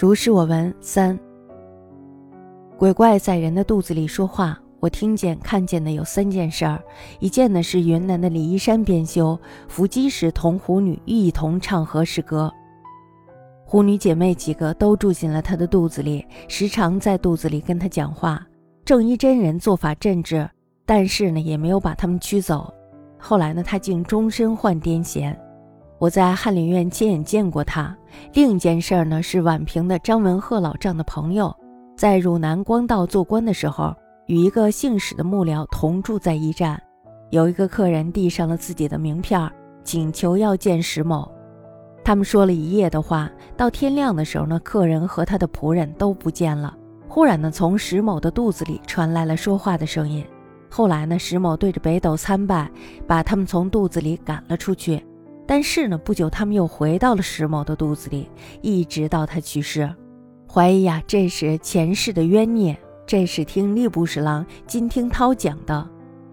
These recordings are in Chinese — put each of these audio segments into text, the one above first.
如是我闻三，鬼怪在人的肚子里说话。我听见、看见的有三件事儿。一件呢是云南的李依山编修伏击时，同狐女一同唱和诗歌。狐女姐妹几个都住进了他的肚子里，时常在肚子里跟他讲话。正一真人做法镇治，但是呢也没有把他们驱走。后来呢，他竟终身患癫痫。我在翰林院亲眼见过他。另一件事儿呢，是宛平的张文鹤老丈的朋友，在汝南光道做官的时候，与一个姓史的幕僚同住在驿站。有一个客人递上了自己的名片，请求要见史某。他们说了一夜的话，到天亮的时候呢，客人和他的仆人都不见了。忽然呢，从史某的肚子里传来了说话的声音。后来呢，史某对着北斗参拜，把他们从肚子里赶了出去。但是呢，不久他们又回到了石某的肚子里，一直到他去世。怀疑呀，这是前世的冤孽。这是听吏部侍郎金听涛讲的。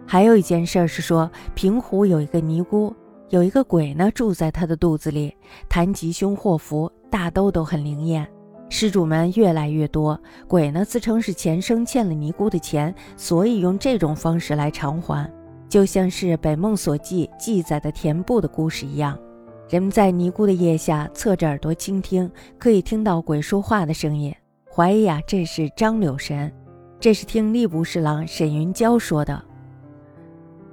还有一件事是说，平湖有一个尼姑，有一个鬼呢住在她的肚子里，谈吉凶祸福，大都都很灵验。施主们越来越多，鬼呢自称是前生欠了尼姑的钱，所以用这种方式来偿还。就像是《北梦所记》记载的田部的故事一样，人们在尼姑的腋下侧着耳朵倾听，可以听到鬼说话的声音。怀疑啊，这是张柳神，这是听吏部侍郎沈云娇说的。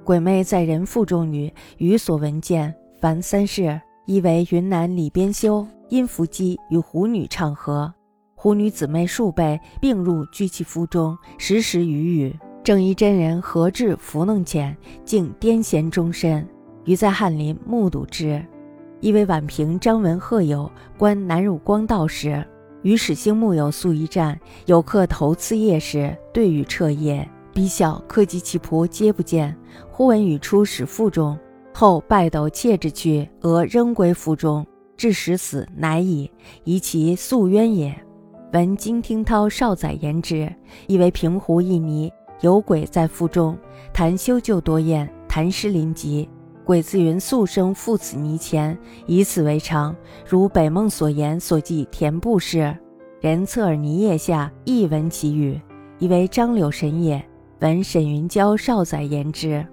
鬼魅在人腹中语，语所闻见，凡三事：一为云南李边修因伏击与狐女唱和，狐女姊妹数辈并入居其腹中，时时语语。正一真人何至福能浅，竟癫痫终身。余在翰林目睹之。一为宛平张文鹤友观南汝光道时，与史兴木有宿一战，有客投次夜时，对语彻夜。逼笑客及其仆皆不见。忽闻语出使腹中，后拜斗妾之去，俄仍归腹中，至时死，乃矣。疑其宿冤也。闻金听涛少宰言之，以为平湖一泥。有鬼在腹中，谈修就多厌，谈诗临极。鬼自云素生赴此泥前，以此为常。如北梦所言所记田布事，人侧耳泥叶下，亦闻其语，以为张柳神也。闻沈云娇少宰言之。